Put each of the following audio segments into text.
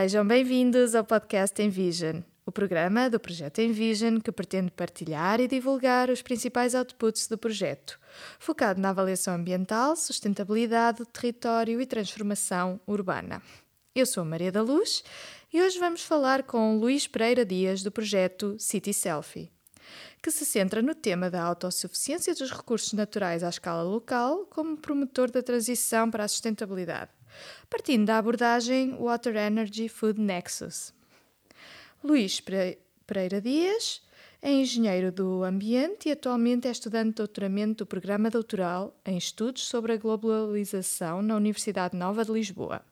Sejam bem-vindos ao podcast Envision, o programa do projeto Envision que pretende partilhar e divulgar os principais outputs do projeto, focado na avaliação ambiental, sustentabilidade, território e transformação urbana. Eu sou Maria da Luz e hoje vamos falar com Luís Pereira Dias do projeto City Selfie, que se centra no tema da autossuficiência dos recursos naturais à escala local como promotor da transição para a sustentabilidade partindo da abordagem Water Energy Food Nexus. Luís Pereira Dias é engenheiro do ambiente e atualmente é estudante de doutoramento do programa doutoral em estudos sobre a globalização na Universidade Nova de Lisboa.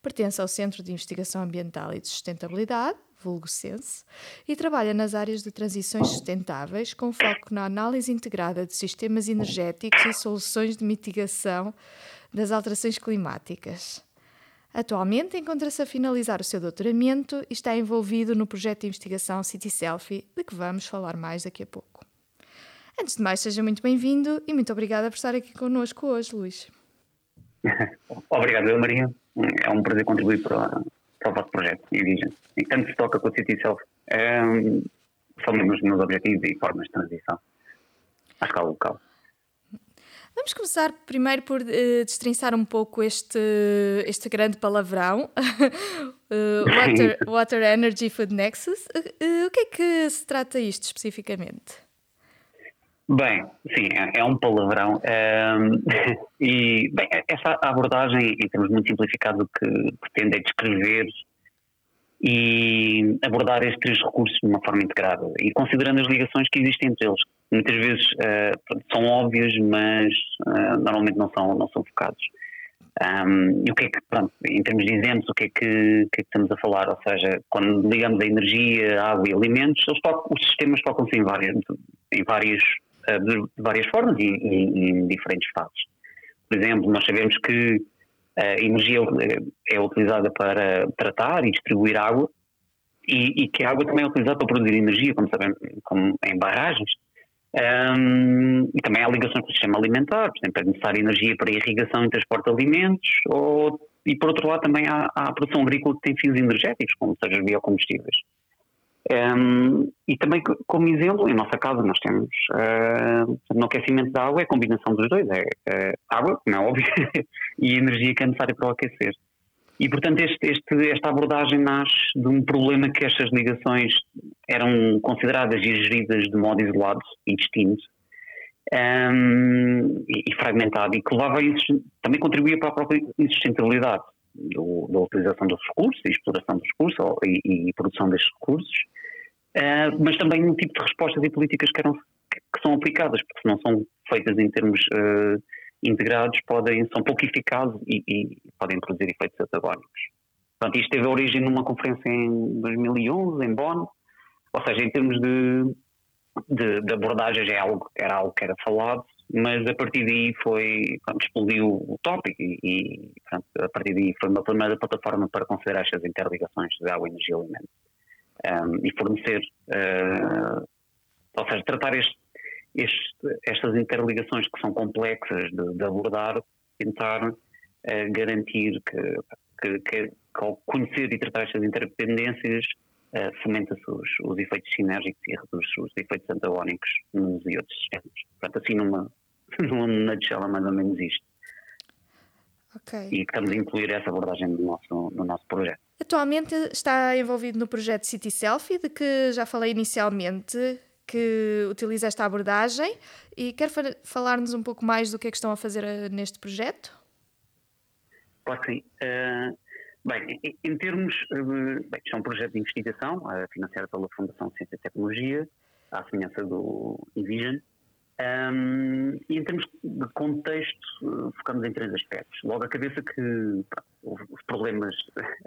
Pertence ao Centro de Investigação Ambiental e de Sustentabilidade, vulgo CENSE, e trabalha nas áreas de transições sustentáveis, com foco na análise integrada de sistemas energéticos e soluções de mitigação das alterações climáticas. Atualmente encontra-se a finalizar o seu doutoramento e está envolvido no projeto de investigação City Selfie, de que vamos falar mais daqui a pouco. Antes de mais, seja muito bem-vindo e muito obrigada por estar aqui connosco hoje, Luís. Obrigado, Maria. É um prazer contribuir para, para o vosso projeto Envision. E tanto se toca com o City Self, é, são os meus objetivos e formas de transição à escala local. Vamos começar primeiro por uh, destrinçar um pouco este, este grande palavrão, uh, water, water, Energy Food Nexus. Uh, o que é que se trata isto especificamente? Bem, sim, é, é um palavrão. Um, e, bem, essa abordagem, em termos muito simplificados, o que pretende é descrever e abordar estes três recursos de uma forma integrada e considerando as ligações que existem entre eles. Muitas vezes uh, são óbvias, mas uh, normalmente não são, não são focados. Um, e o que é que, pronto, em termos de exemplos, o que, é que, que, é que estamos a falar? Ou seja, quando ligamos a energia, água e alimentos, tocam, os sistemas tocam-se em várias, em várias, uh, de várias formas e em diferentes fases. Por exemplo, nós sabemos que a energia é utilizada para tratar e distribuir água e, e, que a água também é utilizada para produzir energia, como sabemos, como em barragens. Um, e também há ligações com o sistema alimentar, por exemplo, é necessária energia para irrigação e transporte de alimentos, ou, e por outro lado também há, há a produção agrícola que tem fins energéticos, como seja biocombustíveis. Um, e também, como exemplo, em nossa casa nós temos uh, no aquecimento da água é a combinação dos dois, é, é água, não é óbvio, e energia que é necessária para o aquecer. E portanto este, este, esta abordagem nasce de um problema que estas ligações eram consideradas e geridas de modo isolado e distinto um, e, e, fragmentado e que levava também contribuía para a própria insustentabilidade do, da utilização dos recursos, e exploração dos recursos e, e produção destes recursos Uh, mas também um tipo de respostas e políticas que, eram, que, que são aplicadas, porque se não são feitas em termos uh, integrados, podem, são pouco eficazes e, e, podem produzir efeitos antagónicos. Portanto, isto teve origem numa conferência em 2011, em Bonn, ou seja, em termos de, de, de abordagens é algo, era algo que era falado, mas a partir daí foi, pronto, explodiu o tópico e, e pronto, a partir daí foi uma primeira plataforma para considerar estas interligações de água, energia e alimento um, e fornecer, uh, ou seja, tratar este, este, estas interligações que são complexas de, de abordar, tentar uh, garantir que, que, que, ao conhecer e tratar estas interdependências uh, fomenta-se os, os, efeitos sinérgicos e reduz os efeitos antagónicos nos e outros sistemas. Portanto, assim numa, numa nutshell é mais ou menos isto. Okay. E estamos a incluir essa abordagem no nosso, no nosso projeto. Atualmente está envolvido no projeto City Selfie, de que já falei inicialmente, que utiliza esta abordagem e quer falar-nos um pouco mais do que é que estão a fazer eh, neste projeto? Claro que sim. Uh, bem, em, em termos. Uh, bem, isto é um projeto de investigação, uh, financiado pela Fundação Ciência e Tecnologia, à semelhança do Envision. Um, e em termos de contexto, focamos em três aspectos. Logo, a cabeça que os problemas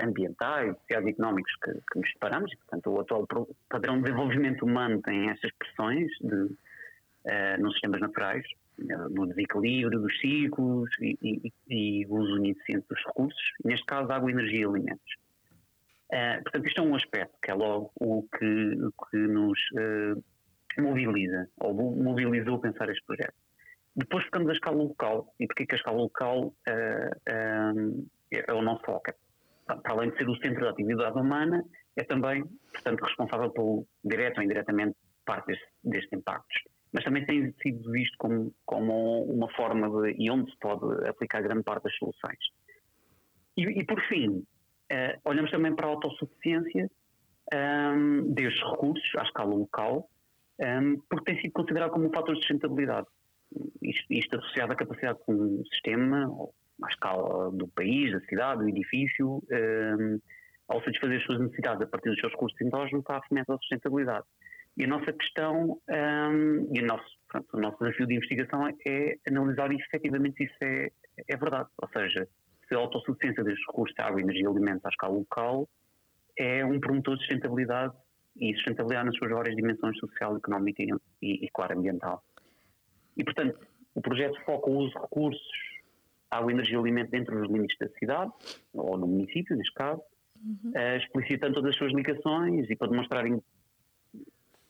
ambientais, sociais e económicos que, que nos separamos, e, portanto, o atual padrão de desenvolvimento humano tem estas pressões de, uh, nos sistemas naturais, uh, no desequilíbrio dos ciclos e, e, e uso ineficiente dos recursos, neste caso, água, energia e alimentos. Uh, portanto, isto é um aspecto que é logo o que, que nos mobiliza, ou mobilizou pensar este projeto. Depois ficamos a escala local. E porquê que a escala local uh, é o nosso foco? para além de ser o centro da atividade humana, é também, portanto, responsável pelo, direto ou indiretamente, parte destes, destes impactos. Mas também tem sido visto como, como uma forma de, e onde se pode aplicar grande parte das soluções. E, e por fim, uh, olhamos também para a autossuficiência um, destes recursos à escala local, um, porque tem sido considerado como um fator de sustentabilidade. Isto, isto associado à capacidade de um sistema, à escala do país, da cidade, do edifício, um, ao satisfazer as suas necessidades a partir dos seus recursos endógenos, está afeto à sustentabilidade. E a nossa questão um, e o nosso, pronto, o nosso desafio de investigação é analisar efetivamente se isso é, é verdade. Ou seja, se a autossuficiência destes recursos de água, energia e alimentos à escala local é um promotor de sustentabilidade e sustentabilidade nas suas várias dimensões social, económica e, e, e claro, ambiental. E, portanto, o projeto foca o uso de recursos, água, energia e alimento dentro dos limites da cidade, ou no município, neste caso, uhum. uh, explicitando todas as suas ligações e para demonstrarem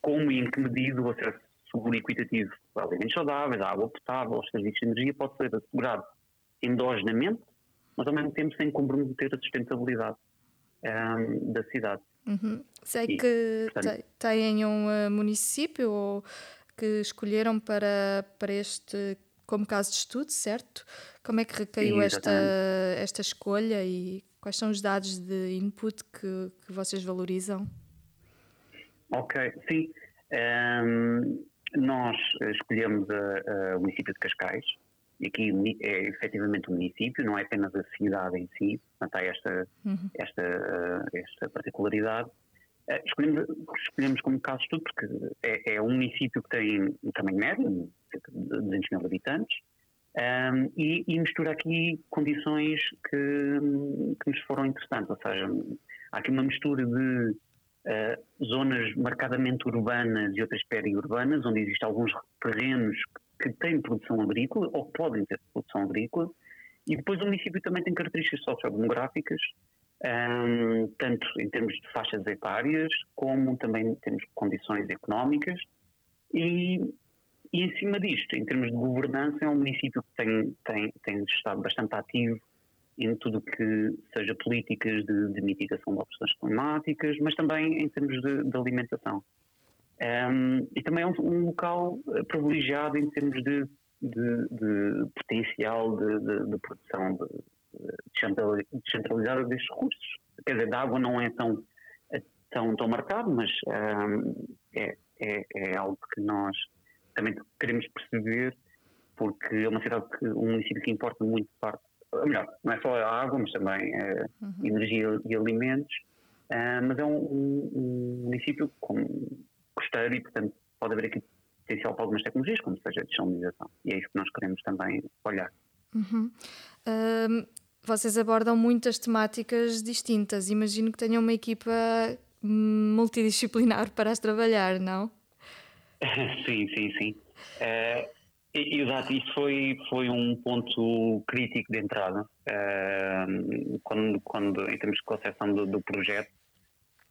como e em que medida o acesso seguro e equitativo a alimentos saudáveis, a água potável, aos serviços de energia pode ser assegurado endogenamente, mas ao mesmo tempo sem comprometer a sustentabilidade um, da cidade. Uhum. Sei e, que portanto, têm um uh, município ou que escolheram para, para este como caso de estudo, certo? Como é que recaiu sim, esta, esta escolha e quais são os dados de input que, que vocês valorizam? Ok, sim. Um, nós escolhemos o município de Cascais, e aqui é efetivamente o município, não é apenas a cidade em si, portanto há esta, uhum. esta, esta particularidade. Uh, escolhemos, escolhemos como caso de estudo porque é, é, um município que tem um tamanho médio, cerca de 200 mil habitantes, um, e, e, mistura aqui condições que, que nos foram interessantes, ou seja, há aqui uma mistura de uh, zonas marcadamente urbanas e outras periurbanas, onde existem alguns terrenos que têm produção agrícola ou podem ter produção agrícola, e depois o município também tem características sociodemográficas, um, tanto em termos de faixas etárias, como também em termos de condições económicas, e, e em cima disto, em termos de governança, é um município que tem, tem, tem estado bastante ativo em tudo que seja políticas de, de, mitigação de opções climáticas, mas também em termos de, de alimentação. Um, e também é um, um, local eh, privilegiado em termos de, de potencial de, produção descentralizada destes recursos. Quer dizer, da água não é tão, é tão, tão marcado, mas um, é, é, é algo que nós também queremos perceber, porque é uma cidade que um município que importa muito parte melhor, não é só a água, mas também é uhum. energia e alimentos, mas é um, município com costeiro e, portanto, pode haver aqui potencial para algumas tecnologias, como seja a desalinização, e é isso que nós queremos também olhar. Uhum. Uh, vocês abordam muitas temáticas distintas, imagino que tenham uma equipa multidisciplinar para as trabalhar, não? sim, sim, sim. Uh, Exato, isso foi, foi um ponto crítico de entrada, uh, quando, quando, em termos de concepção do, do projeto.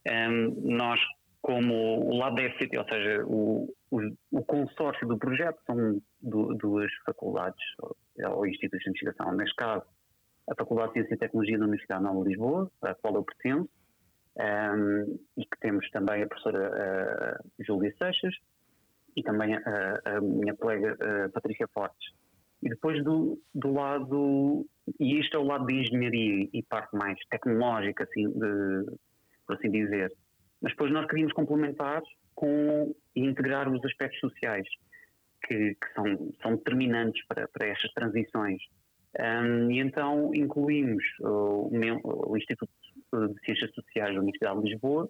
Um, nós, como o lado da FCT, ou seja, o, o, o consórcio do projeto, são duas faculdades ou, ou institutos de investigação. Neste caso, a Faculdade de Ciência e Tecnologia da Universidade Nova de Lisboa, a qual eu pertenço, um, e que temos também a professora uh, Júlia Seixas, e também a, a minha colega a Patrícia Fortes. E depois do, do lado, e este é o lado de engenharia e parte mais tecnológica, assim, de, por assim dizer. Mas depois nós queríamos complementar com integrar os aspectos sociais que, que são, são determinantes para, para estas transições. Um, e então incluímos o, o Instituto de Ciências Sociais da Universidade de Lisboa,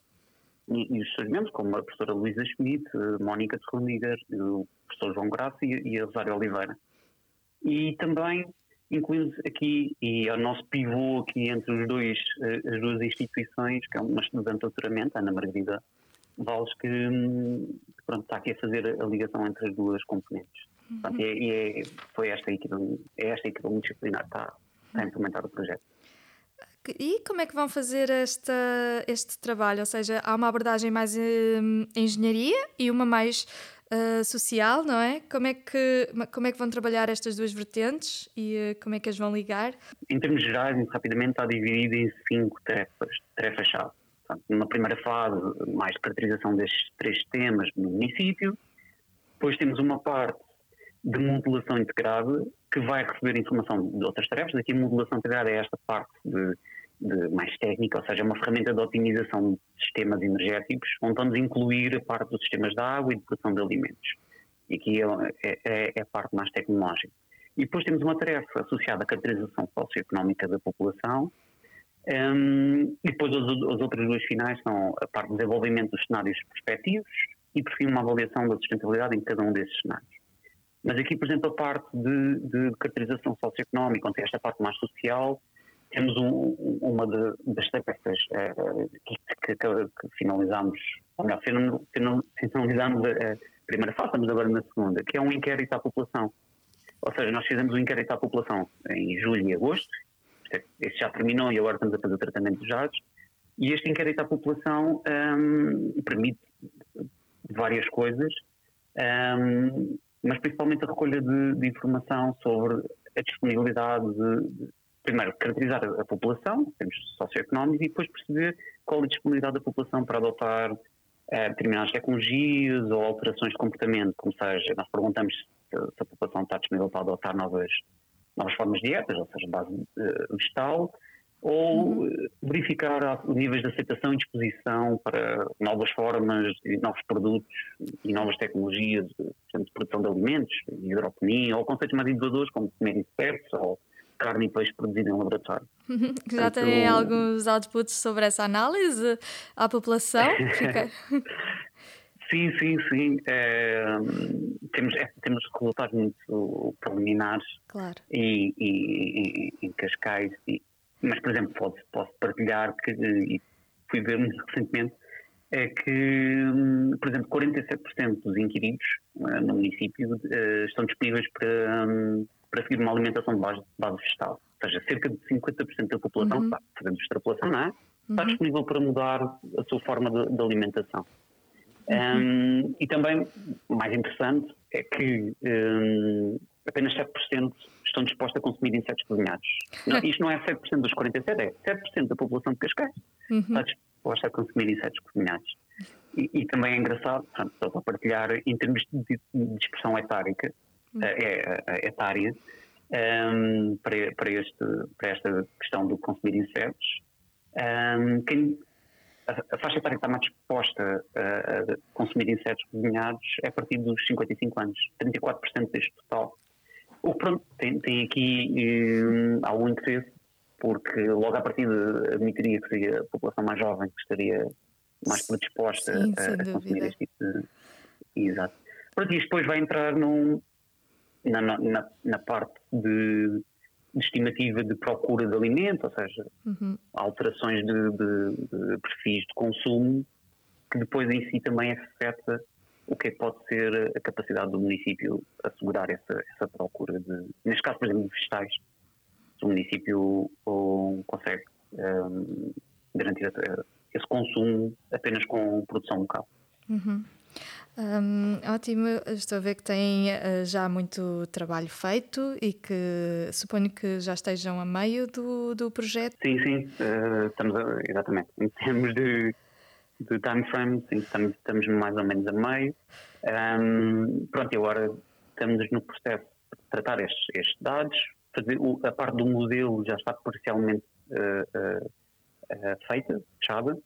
e, e os seus membros, como a professora Luísa Schmidt, Mónica de o professor João Graça e, e a Rosário Oliveira. E também incluímos aqui, e é o nosso pivô aqui entre os dois, eh, as duas instituições, que é uma estudante de doutoramento, Ana Margarida Valles, que, hum, pronto, está aqui a fazer a ligação entre as duas componentes. Uhum. Portanto, e é, é, foi esta equipa, é esta equipa multidisciplinar que está, está a implementar o projeto. E como é que vão fazer esta, este trabalho? Ou seja, há uma abordagem mais em hum, engenharia e uma mais uh, social, não é? Como é, que, como é que vão trabalhar estas duas vertentes e uh, como é que as vão ligar? Em termos gerais, muito rapidamente, está dividido em cinco tarefas, tarefas-chave. Numa primeira fase, mais de caracterização destes três temas no município. Depois temos uma parte de modulação integrada, que vai receber informação de outras tarefas. Aqui, modulação integrada é esta parte de, de mais técnica, ou seja, é uma ferramenta de otimização de sistemas energéticos, onde vamos incluir a parte dos sistemas de água e de produção de alimentos. E aqui é, é, é a parte mais tecnológica. E depois temos uma tarefa associada à caracterização socioeconómica da população, um, e depois as, as, outras duas finais são a parte de desenvolvimento dos cenários perspectivos e, por fim, uma avaliação da sustentabilidade em cada um desses cenários. Mas aqui, por exemplo, a parte de, de caracterização socioeconómica, onde esta parte mais social, temos um, uma de, das tarefas uh, que, que, que, finalizamos, ou melhor, finalizamos a, a primeira fase, estamos agora na segunda, que é um inquérito à população. Ou seja, nós fizemos um inquérito à população em julho e agosto, este já terminou e agora estamos a fazer o tratamento dos dados, e este inquérito à população um, permite várias coisas, um, mas principalmente a recolha de, de informação sobre a disponibilidade de, de, primeiro, caracterizar a, população, em termos socioeconómicos, e depois perceber qual a disponibilidade da população para adotar eh, determinadas tecnologias ou alterações de comportamento, como seja, nós perguntamos se, se, a população está disponível para adotar novas, novas formas de dietas, ou seja, base uh, vegetal, ou uhum. Eh, verificar níveis de aceitação e disposição para novas formas, novos produtos e novas tecnologias, de, de produção de alimentos, hidroponia, ou conceitos mais inovadores como comer insetos ou carne e peixe produzido em laboratório. Já tem alguns outputs sobre essa análise à população? sim, sim, sim. É, temos, é, temos resultados muito preliminares claro. e, e, e, em Cascais e, mas, por exemplo, posso, posso partilhar que, e fui ver muito recentemente, é que, por exemplo, 47% dos inquiridos uh, no município uh, estão disponíveis para, um, para seguir uma alimentação de base, base vegetal. Ou seja, cerca de 50% da população, uhum. fazendo extrapolação, não é? Está uhum. disponível para mudar a sua forma de, de alimentação. Uhum. Um, e também, mais interessante, é que um, apenas 7% estão dispostos a consumir insetos cozinhados. Não, isto não é 7% dos 47, é 7% da população de Cascais uhum. está disposta a consumir insetos cozinhados. E, e também é engraçado, portanto, só para partilhar, em termos de, de expressão etárica, uhum. é, etária, um, para, para, este, para esta questão do consumir insetos, um, quem, a, a, faixa etária que está mais disposta a, a consumir insetos cozinhados é a partir dos 55 anos, 34% deste total. O pronto, tem, tem aqui um, algum interesse, porque logo a partir de admitiria que seria a população mais jovem que estaria mais predisposta Sim, a, a consumir este tipo de. Exato. Pronto, isto depois vai entrar num, na, na, na parte de, de, estimativa de procura de alimento, ou seja, uhum. alterações de, de, de perfis de consumo, que depois em si também afeta o que é que pode ser a capacidade do município assegurar essa, essa procura de, neste caso, por exemplo, de vegetais. Se o município ou, consegue um, garantir esse consumo apenas com produção local. Uhum. Um, ótimo, estou a ver que têm uh, já muito trabalho feito e que suponho que já estejam a meio do, do projeto. Sim, sim, uh, estamos a, exatamente. Em termos de de time frame, sim, estamos, estamos mais ou menos a meio. Um, pronto, e agora estamos no processo de tratar estes, estes dados, fazer o, a parte do modelo já está parcialmente uh, feita, fechada,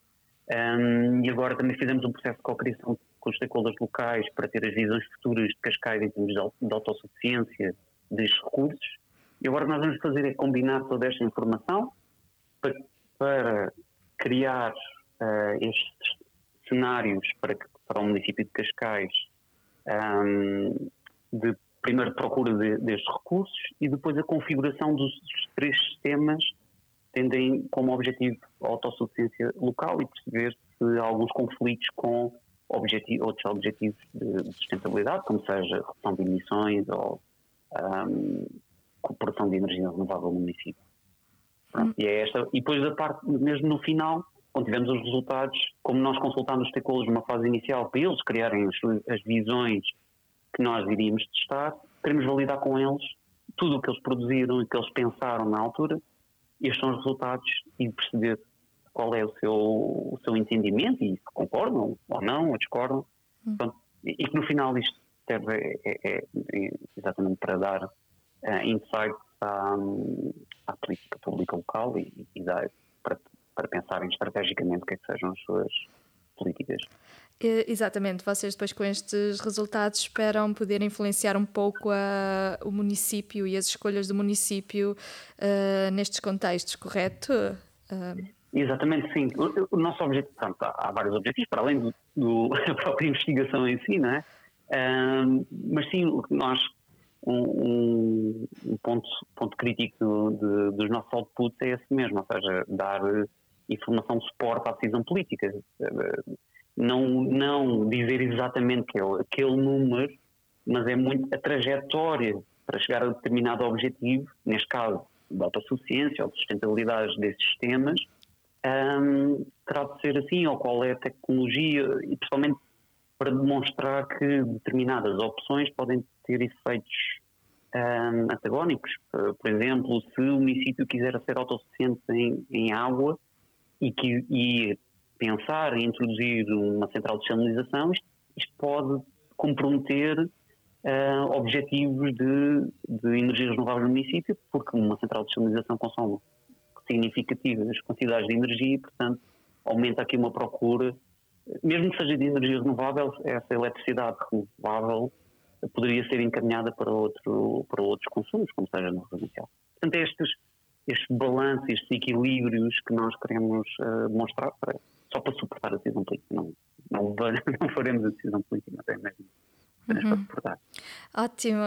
um, e agora também fizemos um processo de co-criação com os stakeholders locais para ter as visões futuras de Cascais em termos de, autossuficiência destes recursos. E agora nós vamos fazer é combinar toda esta informação para, para criar uh, estes cenários para, para o município de Cascais um, de primeiro procura de, destes recursos e depois a configuração dos três sistemas tendem como objetivo a autossuficiência local e perceber se há alguns conflitos com objetivo, outros objetivos de, de, sustentabilidade, como seja redução de emissões ou um, cooperação de energia renovável no município. Pronto, hum. e, é esta, e depois a parte, mesmo no final, quando tivemos os resultados, como nós consultámos os stakeholders numa fase inicial para eles criarem as, as visões que nós iríamos testar, queremos validar com eles tudo o que eles produziram e que eles pensaram na altura, estes são os resultados e perceber qual é o seu, o seu entendimento e se concordam ou não, ou discordam. Hum. Pronto, e que no final isto serve é, é, é exatamente para dar uh, insight à, à, política pública local e, e dar para, para pensarem estrategicamente o que é que sejam as suas políticas. Exatamente, vocês depois com estes resultados esperam poder influenciar um pouco a, o município e as escolhas do município uh, nestes contextos, correto? Uh... Exatamente, sim. O, nosso objetivo, portanto, há, vários objetivos, para além da própria investigação em si, não é? Uh, mas sim, nós, um, um ponto, ponto crítico de, dos nossos outputs é esse mesmo, ou seja, dar informação suporte à decisão política não, não dizer exatamente aquele, aquele número, mas é muito a trajetória para chegar a determinado objetivo, neste caso da autossuficiência ou de sustentabilidade desses sistemas, um, terá de ser assim, ou qual é a tecnologia, e principalmente para demonstrar que determinadas opções podem ter efeitos um, antagónicos. Por exemplo, se o município quiser ser autossuficiente em, em água e, que, e pensar em introduzir uma central de chanelização, isto, isto pode comprometer uh, objetivos de, de energia renovável no município, porque uma central de chanelização consome significativas quantidades de energia e, portanto, aumenta aqui uma procura, mesmo que seja de energia renovável, essa eletricidade renovável poderia ser encaminhada para, outro, para outros consumos, como seja no residencial. Portanto, é estes, estes balanços, estes equilíbrios que nós queremos uh, demonstrar para, só para suportar a decisão política. Não, não, não faremos a decisão política, até mesmo. Uhum. Ótimo,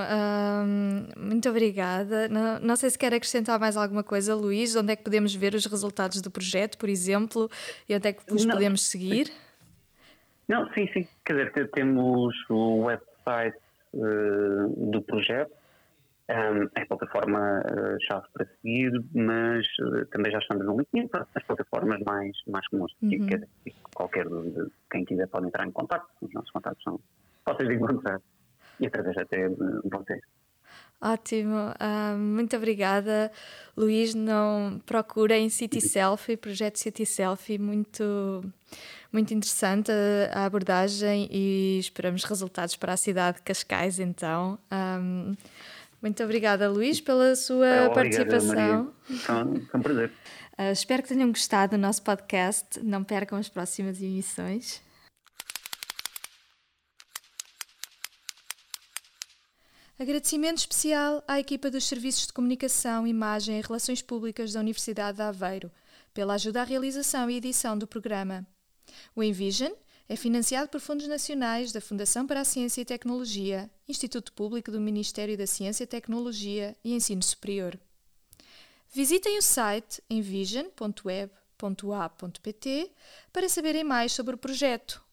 muito obrigada. Não, não, sei se quer acrescentar mais alguma coisa, Luís. Onde é que podemos ver os resultados do projeto, por exemplo, e onde é que os não, podemos seguir? Não, sim, sim. Quer dizer, temos o website uh, do projeto, um, é a plataforma-chave uh, para seguir, mas uh, também já estamos no LinkedIn, para as plataformas mais, mais comuns. Uhum. Quer, qualquer de quem quiser pode entrar em contato. Os nossos contatos são fáceis de encontrar e através até de vocês. Ótimo, uh, muito obrigada. Luís, não procurem City Selfie, projeto City Selfie, muito, muito interessante a, a abordagem e esperamos resultados para a cidade de Cascais, então. Um, muito obrigada, Luís, pela sua é, participação. Foi um prazer. Uh, espero que tenham gostado do nosso podcast. Não percam as próximas emissões. Agradecimento especial à equipa dos Serviços de Comunicação, Imagem e Relações Públicas da Universidade de Aveiro pela ajuda à realização e edição do programa. O Envision é financiado por fundos nacionais da Fundação para a Ciência e Tecnologia, Instituto Público do Ministério da Ciência, Tecnologia e Ensino Superior. Visitem o site envision.web.a.pt para saberem mais sobre o projeto